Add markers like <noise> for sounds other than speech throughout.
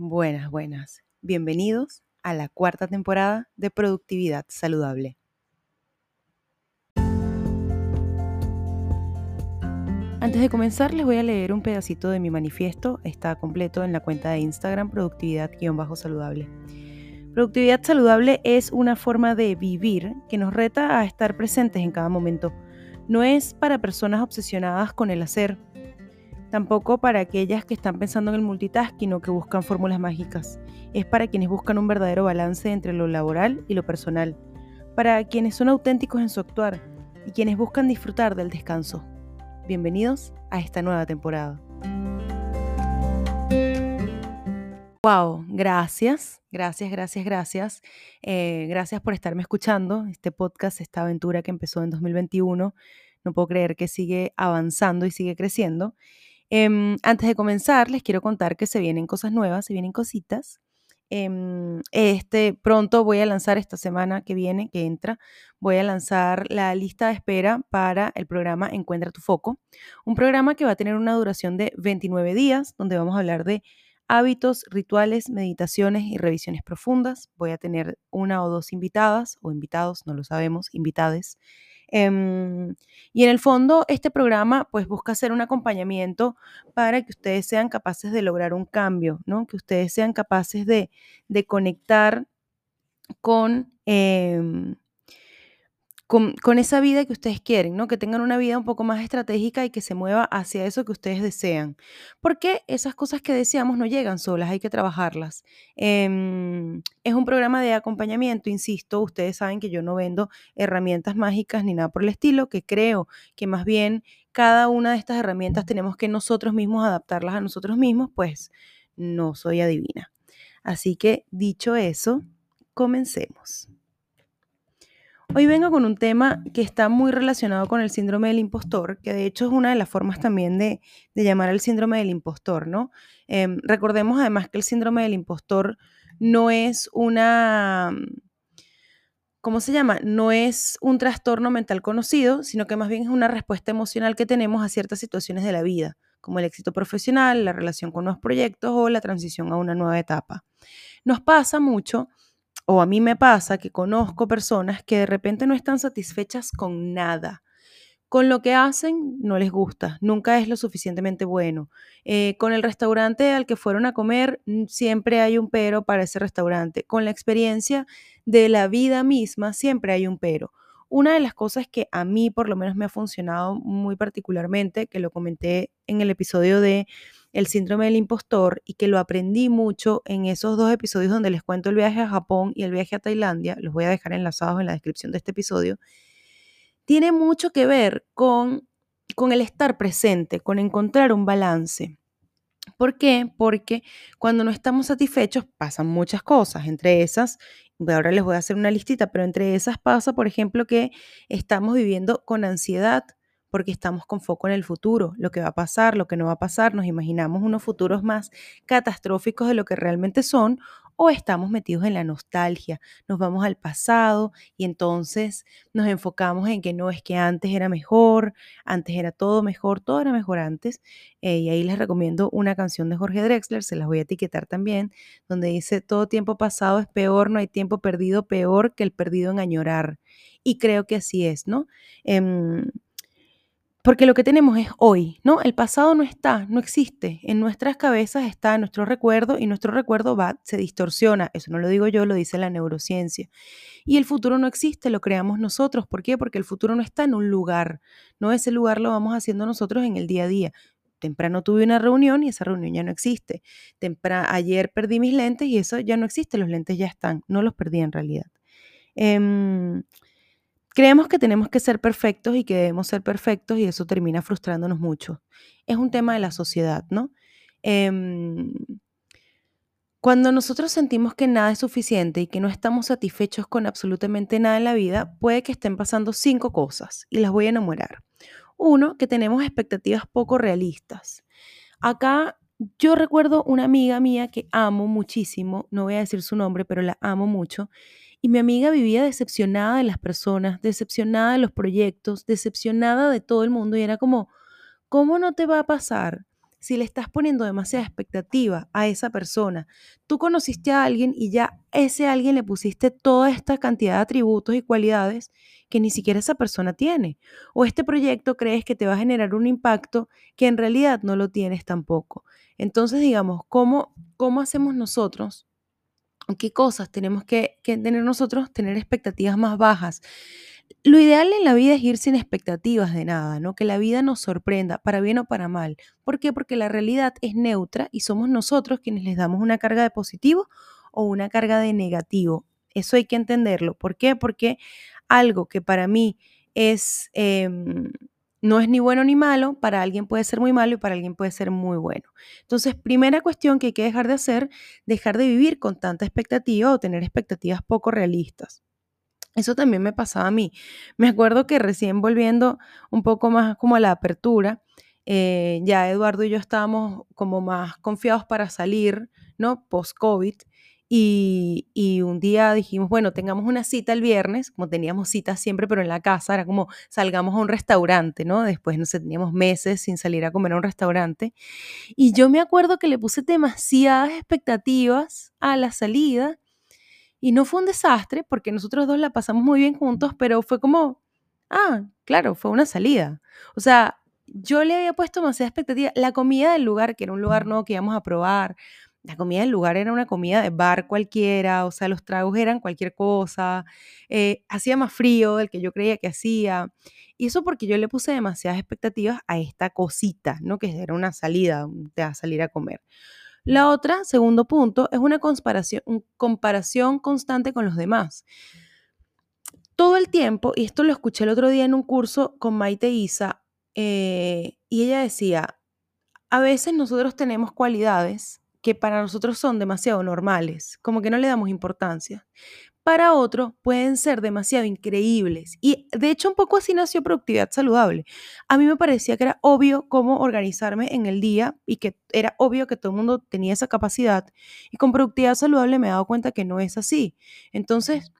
Buenas, buenas. Bienvenidos a la cuarta temporada de Productividad Saludable. Antes de comenzar les voy a leer un pedacito de mi manifiesto. Está completo en la cuenta de Instagram productividad-saludable. Productividad saludable es una forma de vivir que nos reta a estar presentes en cada momento. No es para personas obsesionadas con el hacer, Tampoco para aquellas que están pensando en el multitasking o que buscan fórmulas mágicas. Es para quienes buscan un verdadero balance entre lo laboral y lo personal. Para quienes son auténticos en su actuar y quienes buscan disfrutar del descanso. Bienvenidos a esta nueva temporada. Wow, gracias, gracias, gracias, gracias. Eh, gracias por estarme escuchando. Este podcast, esta aventura que empezó en 2021, no puedo creer que sigue avanzando y sigue creciendo. Em, antes de comenzar, les quiero contar que se vienen cosas nuevas, se vienen cositas. Em, este, pronto voy a lanzar esta semana que viene, que entra, voy a lanzar la lista de espera para el programa Encuentra tu foco, un programa que va a tener una duración de 29 días, donde vamos a hablar de hábitos, rituales, meditaciones y revisiones profundas. Voy a tener una o dos invitadas o invitados, no lo sabemos, invitades Em, y en el fondo, este programa pues busca hacer un acompañamiento para que ustedes sean capaces de lograr un cambio, ¿no? Que ustedes sean capaces de, de conectar con, em, con, esa vida que ustedes quieren, ¿no? Que tengan una vida un poco más estratégica y que se mueva hacia eso que ustedes desean. Porque esas cosas que deseamos no llegan solas, hay que trabajarlas. Em, es un programa de acompañamiento, insisto, ustedes saben que yo no vendo herramientas mágicas ni nada por el estilo, que creo que más bien cada una de estas herramientas tenemos que nosotros mismos adaptarlas a nosotros mismos, pues no soy adivina. Así que dicho eso, comencemos. Hoy vengo con un tema que está muy relacionado con el síndrome del impostor, que de hecho es una de las formas también de, llamar al síndrome del impostor, ¿no? Em, recordemos además que el síndrome del impostor no es una, ¿cómo se llama? No es un trastorno mental conocido, sino que más bien es una respuesta emocional que tenemos a ciertas situaciones de la vida, como el éxito profesional, la relación con nuevos proyectos o la transición a una nueva etapa. Nos pasa mucho o a mí me pasa que conozco personas que de repente no están satisfechas con nada. Con lo que hacen no les gusta, nunca es lo suficientemente bueno. Eh, con el restaurante al que fueron a comer, mm, siempre hay un pero para ese restaurante. Con la experiencia de la vida misma, siempre hay un pero. Una de las cosas que a mí por lo menos me ha funcionado muy particularmente, que lo comenté en el episodio de el síndrome del impostor y que lo aprendí mucho en esos dos episodios donde les cuento el viaje a Japón y el viaje a Tailandia, los voy a dejar enlazados en la descripción de este episodio, tiene mucho que ver con, con el estar presente, con encontrar un balance. ¿Por qué? Porque cuando no estamos satisfechos pasan muchas cosas, entre esas, ahora les voy a hacer una listita, pero entre esas pasa, por ejemplo, que estamos viviendo con ansiedad, porque estamos con foco en el futuro, lo que va a pasar, lo que no va a pasar, nos imaginamos unos futuros más catastróficos de lo que realmente son o estamos metidos en la nostalgia, nos vamos al pasado y entonces nos enfocamos en que no es que antes era mejor, antes era todo mejor, todo era mejor antes. Eh, y ahí les recomiendo una canción de Jorge Drexler, se las voy a etiquetar también, donde dice, todo tiempo pasado es peor, no hay tiempo perdido peor que el perdido en añorar. Y creo que así es, ¿no? Em, porque lo que tenemos es hoy, ¿no? El pasado no está, no existe. En nuestras cabezas está nuestro recuerdo y nuestro recuerdo va, se distorsiona. Eso no lo digo yo, lo dice la neurociencia. Y el futuro no existe, lo creamos nosotros. ¿Por qué? Porque el futuro no está en un lugar, ¿no? Ese lugar lo vamos haciendo nosotros en el día a día. Temprano tuve una reunión y esa reunión ya no existe. ayer perdí mis lentes y eso ya no existe, los lentes ya están, no los perdí en realidad. Em, Creemos que tenemos que ser perfectos y que debemos ser perfectos y eso termina frustrándonos mucho. Es un tema de la sociedad, ¿no? Em, cuando nosotros sentimos que nada es suficiente y que no estamos satisfechos con absolutamente nada en la vida, puede que estén pasando cinco cosas y las voy a enumerar. Uno, que tenemos expectativas poco realistas. Acá yo recuerdo una amiga mía que amo muchísimo, no voy a decir su nombre, pero la amo mucho, y mi amiga vivía decepcionada de las personas, decepcionada de los proyectos, decepcionada de todo el mundo y era como, ¿cómo no te va a pasar si le estás poniendo demasiada expectativa a esa persona. Tú conociste a alguien y ya ese alguien le pusiste toda esta cantidad de atributos y cualidades que ni siquiera esa persona tiene. O este proyecto crees que te va a generar un impacto que en realidad no lo tienes tampoco. Entonces, digamos, ¿cómo, cómo hacemos nosotros? ¿Qué cosas tenemos que, tener nosotros? Tener expectativas más bajas. Lo ideal en la vida es ir sin expectativas de nada, ¿no? Que la vida nos sorprenda, para bien o para mal. ¿Por qué? Porque la realidad es neutra y somos nosotros quienes les damos una carga de positivo o una carga de negativo. Eso hay que entenderlo. ¿Por qué? Porque algo que para mí es, em, no es ni bueno ni malo, para alguien puede ser muy malo y para alguien puede ser muy bueno. Entonces, primera cuestión que hay que dejar de hacer, dejar de vivir con tanta expectativa o tener expectativas poco realistas. Eso también me pasaba a mí. Me acuerdo que recién volviendo un poco más como a la apertura, eh, ya Eduardo y yo estábamos como más confiados para salir, ¿no? Post-COVID. Y, un día dijimos, bueno, tengamos una cita el viernes, como teníamos citas siempre, pero en la casa, era como salgamos a un restaurante, ¿no? Después, no sé, teníamos meses sin salir a comer a un restaurante. Y yo me acuerdo que le puse demasiadas expectativas a la salida y no fue un desastre porque nosotros dos la pasamos muy bien juntos, pero fue como, ah, claro, fue una salida. O sea, yo le había puesto demasiada expectativa. La comida del lugar, que era un lugar nuevo que íbamos a probar, la comida del lugar era una comida de bar cualquiera, o sea, los tragos eran cualquier cosa, eh, hacía más frío del que yo creía que hacía. Y eso porque yo le puse demasiadas expectativas a esta cosita, ¿no? Que era una salida, de salir a comer. La otra, segundo punto, es una comparación, comparación constante con los demás. Todo el tiempo, y esto lo escuché el otro día en un curso con Maite Isa, eh, y ella decía, a veces nosotros tenemos cualidades que para nosotros son demasiado normales, como que no le damos importancia para otro pueden ser demasiado increíbles. Y de hecho un poco así nació productividad saludable. A mí me parecía que era obvio cómo organizarme en el día y que era obvio que todo el mundo tenía esa capacidad. Y con productividad saludable me he dado cuenta que no es así. Entonces,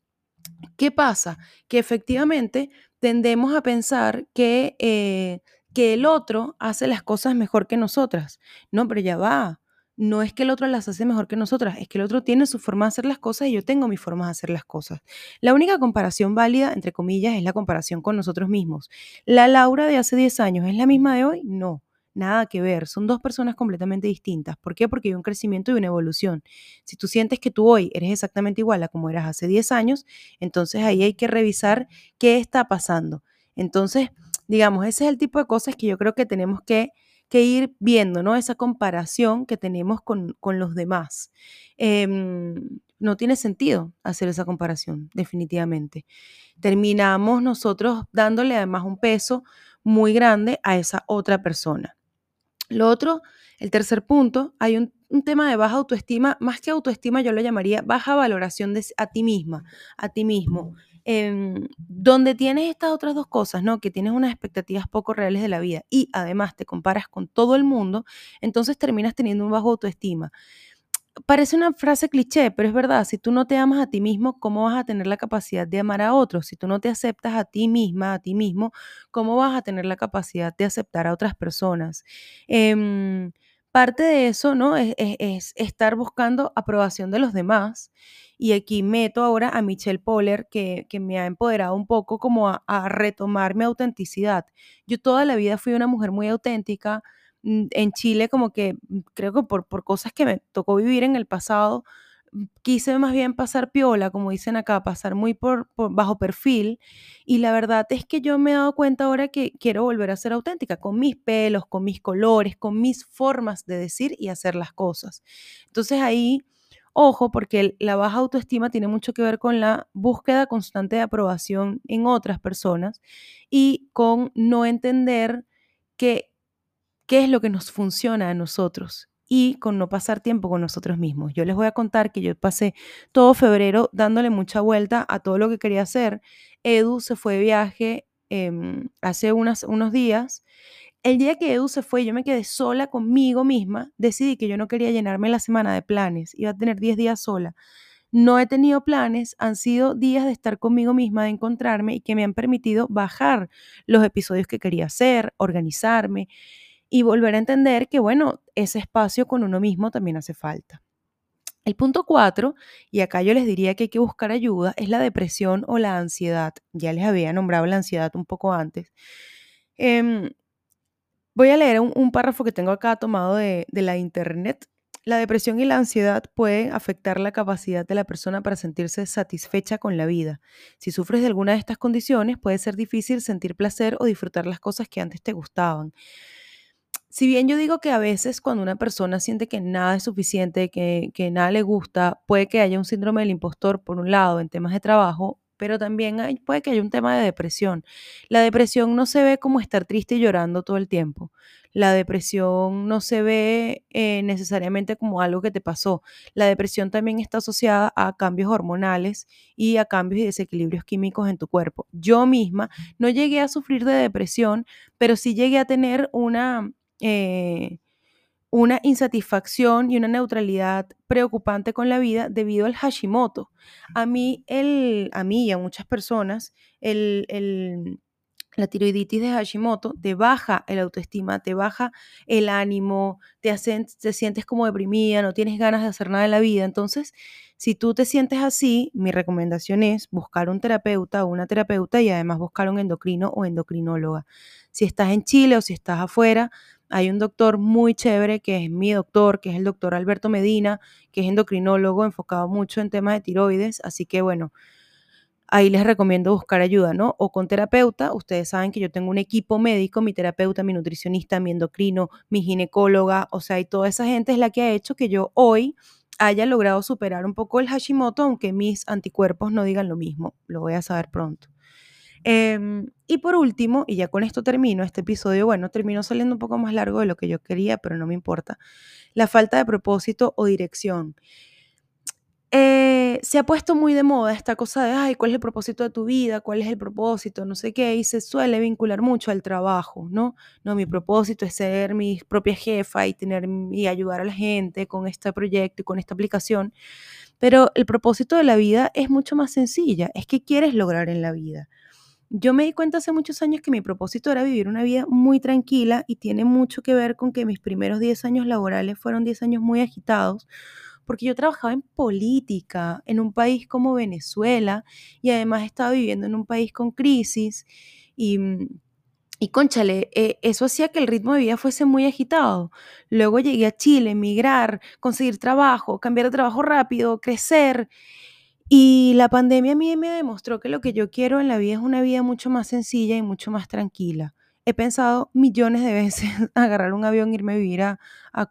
¿qué pasa? Que efectivamente tendemos a pensar que, eh, que el otro hace las cosas mejor que nosotras. No, pero ya va no es que el otro las hace mejor que nosotras, es que el otro tiene su forma de hacer las cosas y yo tengo mi forma de hacer las cosas. La única comparación válida, entre comillas, es la comparación con nosotros mismos. ¿La Laura de hace 10 años es la misma de hoy? No, nada que ver. Son dos personas completamente distintas. ¿Por qué? Porque hay un crecimiento y una evolución. Si tú sientes que tú hoy eres exactamente igual a como eras hace 10 años, entonces ahí hay que revisar qué está pasando. Entonces, digamos, ese es el tipo de cosas que yo creo que tenemos que que ir viendo, ¿no? Esa comparación que tenemos con, los demás. Em, no tiene sentido hacer esa comparación, definitivamente. Terminamos nosotros dándole además un peso muy grande a esa otra persona. Lo otro, el tercer punto, hay un, un, tema de baja autoestima, más que autoestima yo lo llamaría baja valoración de, a ti misma, a ti mismo. Em, donde tienes estas otras dos cosas, ¿no? Que tienes unas expectativas poco reales de la vida y además te comparas con todo el mundo, entonces terminas teniendo un bajo autoestima. Parece una frase cliché, pero es verdad, si tú no te amas a ti mismo, ¿cómo vas a tener la capacidad de amar a otros? Si tú no te aceptas a ti misma, a ti mismo, ¿cómo vas a tener la capacidad de aceptar a otras personas? Em, parte de eso, ¿no? Es, es, estar buscando aprobación de los demás y aquí meto ahora a Michelle Poller, que, me ha empoderado un poco como a, retomar mi autenticidad. Yo toda la vida fui una mujer muy auténtica. Mm, en Chile, como que mm, creo que por, por cosas que me tocó vivir en el pasado, quise más bien pasar piola, como dicen acá, pasar muy por, bajo perfil. Y la verdad es que yo me he dado cuenta ahora que quiero volver a ser auténtica, con mis pelos, con mis colores, con mis formas de decir y hacer las cosas. Entonces ahí Ojo, porque la baja autoestima tiene mucho que ver con la búsqueda constante de aprobación en otras personas y con no entender qué, qué es lo que nos funciona a nosotros y con no pasar tiempo con nosotros mismos. Yo les voy a contar que yo pasé todo febrero dándole mucha vuelta a todo lo que quería hacer. Edu se fue de viaje em, hace unos días el día que Edu se fue, yo me quedé sola conmigo misma, decidí que yo no quería llenarme la semana de planes, iba a tener 10 días sola. No he tenido planes, han sido días de estar conmigo misma, de encontrarme y que me han permitido bajar los episodios que quería hacer, organizarme. Y volver a entender que, bueno, ese espacio con uno mismo también hace falta. El punto cuatro, y acá yo les diría que hay que buscar ayuda, es la depresión o la ansiedad. Ya les había nombrado la ansiedad un poco antes. Em, voy a leer un, párrafo que tengo acá tomado de, de la internet. La depresión y la ansiedad pueden afectar la capacidad de la persona para sentirse satisfecha con la vida. Si sufres de alguna de estas condiciones, puede ser difícil sentir placer o disfrutar las cosas que antes te gustaban si bien yo digo que a veces cuando una persona siente que nada es suficiente, que, nada le gusta, puede que haya un síndrome del impostor, por un lado, en temas de trabajo, pero también hay, puede que haya un tema de depresión. La depresión no se ve como estar triste y llorando todo el tiempo. La depresión no se ve eh, necesariamente como algo que te pasó. La depresión también está asociada a cambios hormonales y a cambios y desequilibrios químicos en tu cuerpo. Yo misma no llegué a sufrir de depresión, pero sí llegué a tener una eh, una insatisfacción y una neutralidad preocupante con la vida debido al Hashimoto. A mí, a mí y a muchas personas, la tiroiditis de Hashimoto te baja el autoestima, te baja el ánimo, te, te sientes como deprimida, no tienes ganas de hacer nada en la vida. Entonces, si tú te sientes así, mi recomendación es buscar un terapeuta o una terapeuta y además buscar un endocrino o endocrinóloga. Si estás en Chile o si estás afuera, hay un doctor muy chévere que es mi doctor, que es el doctor Alberto Medina, que es endocrinólogo enfocado mucho en temas de tiroides. Así que bueno, ahí les recomiendo buscar ayuda, ¿no? O con terapeuta. Ustedes saben que yo tengo un equipo médico, mi terapeuta, mi nutricionista, mi endocrino, mi ginecóloga, o sea, y toda esa gente es la que ha hecho que yo hoy haya logrado superar un poco el Hashimoto, aunque mis anticuerpos no digan lo mismo. Lo voy a saber pronto. Em, y por último, y ya con esto termino, este episodio, bueno, terminó saliendo un poco más largo de lo que yo quería, pero no me importa, la falta de propósito o dirección. Eh, se ha puesto muy de moda esta cosa de, ay, ¿cuál es el propósito de tu vida? ¿Cuál es el propósito? No sé qué, y se suele vincular mucho al trabajo, ¿no? No, mi propósito es ser mi propia jefa y, tener, y ayudar a la gente con este proyecto y con esta aplicación. Pero el propósito de la vida es mucho más sencilla, es qué quieres lograr en la vida. Yo me di cuenta hace muchos años que mi propósito era vivir una vida muy tranquila y tiene mucho que ver con que mis primeros 10 años laborales fueron 10 años muy agitados, porque yo trabajaba en política en un país como Venezuela y además estaba viviendo en un país con crisis y... Y conchale, eh, eso hacía que el ritmo de vida fuese muy agitado. Luego llegué a Chile, emigrar, conseguir trabajo, cambiar de trabajo rápido, crecer. Y la pandemia a mí me demostró que lo que yo quiero en la vida es una vida mucho más sencilla y mucho más tranquila. He pensado millones de veces <laughs> agarrar un avión, irme a vivir a,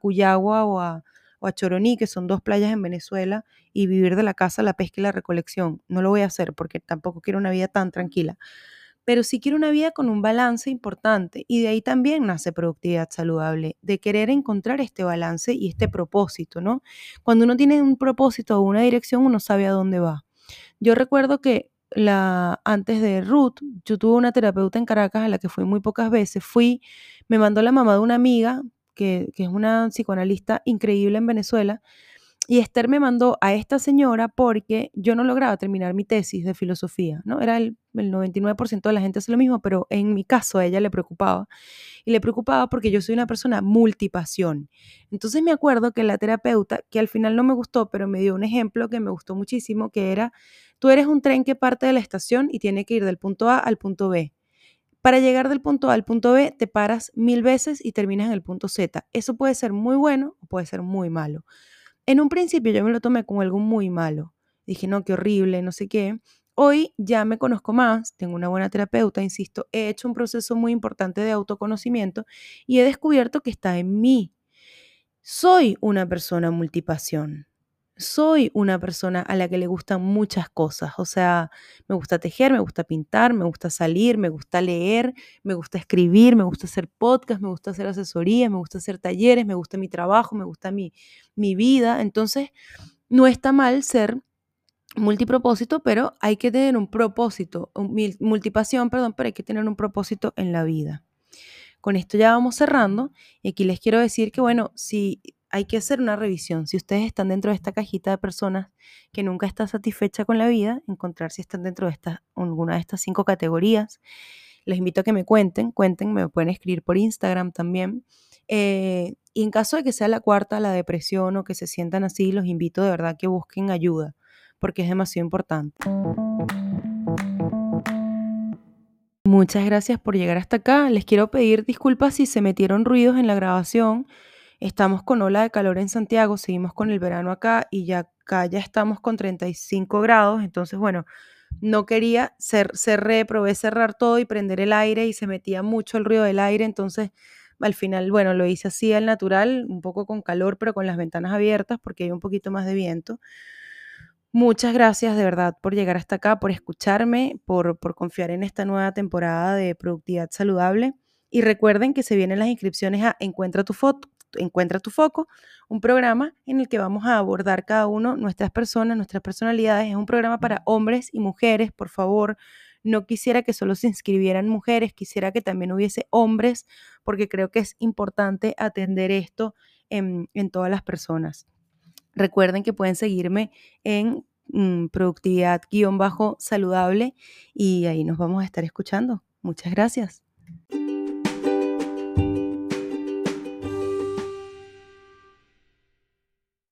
Cuyagua o a, o a Choroní, que son dos playas en Venezuela, y vivir de la casa, la pesca y la recolección. No lo voy a hacer porque tampoco quiero una vida tan tranquila pero sí quiero una vida con un balance importante y de ahí también nace productividad saludable, de querer encontrar este balance y este propósito, ¿no? Cuando uno tiene un propósito o una dirección, uno sabe a dónde va. Yo recuerdo que la, antes de Ruth, yo tuve una terapeuta en Caracas a la que fui muy pocas veces. Fui, me mandó la mamá de una amiga que, que es una psicoanalista increíble en Venezuela, y Esther me mandó a esta señora porque yo no lograba terminar mi tesis de filosofía, ¿no? Era el, 99% de la gente hace lo mismo, pero en mi caso a ella le preocupaba. Y le preocupaba porque yo soy una persona multipasión. Entonces me acuerdo que la terapeuta, que al final no me gustó, pero me dio un ejemplo que me gustó muchísimo, que era, tú eres un tren que parte de la estación y tiene que ir del punto A al punto B. Para llegar del punto A al punto B, te paras mil veces y terminas en el punto Z. Eso puede ser muy bueno o puede ser muy malo. En un principio yo me lo tomé como algo muy malo. Dije, no, qué horrible, no sé qué. Hoy ya me conozco más, tengo una buena terapeuta, insisto, he hecho un proceso muy importante de autoconocimiento y he descubierto que está en mí. Soy una persona multipasión soy una persona a la que le gustan muchas cosas. O sea, me gusta tejer, me gusta pintar, me gusta salir, me gusta leer, me gusta escribir, me gusta hacer podcast, me gusta hacer asesorías, me gusta hacer talleres, me gusta mi trabajo, me gusta mi, mi vida. Entonces, no está mal ser multipropósito, pero hay que tener un propósito, multipasión, perdón, pero hay que tener un propósito en la vida. Con esto ya vamos cerrando y aquí les quiero decir que, bueno, si hay que hacer una revisión. Si ustedes están dentro de esta cajita de personas que nunca está satisfecha con la vida, encontrar si están dentro de esta, alguna de estas cinco categorías. Les invito a que me cuenten, cuenten, me pueden escribir por Instagram también. Eh, y en caso de que sea la cuarta, la depresión o que se sientan así, los invito de verdad que busquen ayuda, porque es demasiado importante. Muchas gracias por llegar hasta acá. Les quiero pedir disculpas si se metieron ruidos en la grabación. Estamos con ola de calor en Santiago, seguimos con el verano acá y ya acá ya estamos con 35 grados. Entonces, bueno, no quería, ser, cerré, probé cerrar todo y prender el aire y se metía mucho el ruido del aire. Entonces, al final, bueno, lo hice así al natural, un poco con calor, pero con las ventanas abiertas porque hay un poquito más de viento. Muchas gracias de verdad por llegar hasta acá, por escucharme, por, por confiar en esta nueva temporada de productividad saludable. Y recuerden que se vienen las inscripciones a Encuentra tu, foto, Encuentra tu foco, un programa en el que vamos a abordar cada uno nuestras personas, nuestras personalidades. Es un programa para hombres y mujeres, por favor. No quisiera que solo se inscribieran mujeres, quisiera que también hubiese hombres, porque creo que es importante atender esto en, en todas las personas. Recuerden que pueden seguirme en mm, productividad-saludable y ahí nos vamos a estar escuchando. Muchas gracias.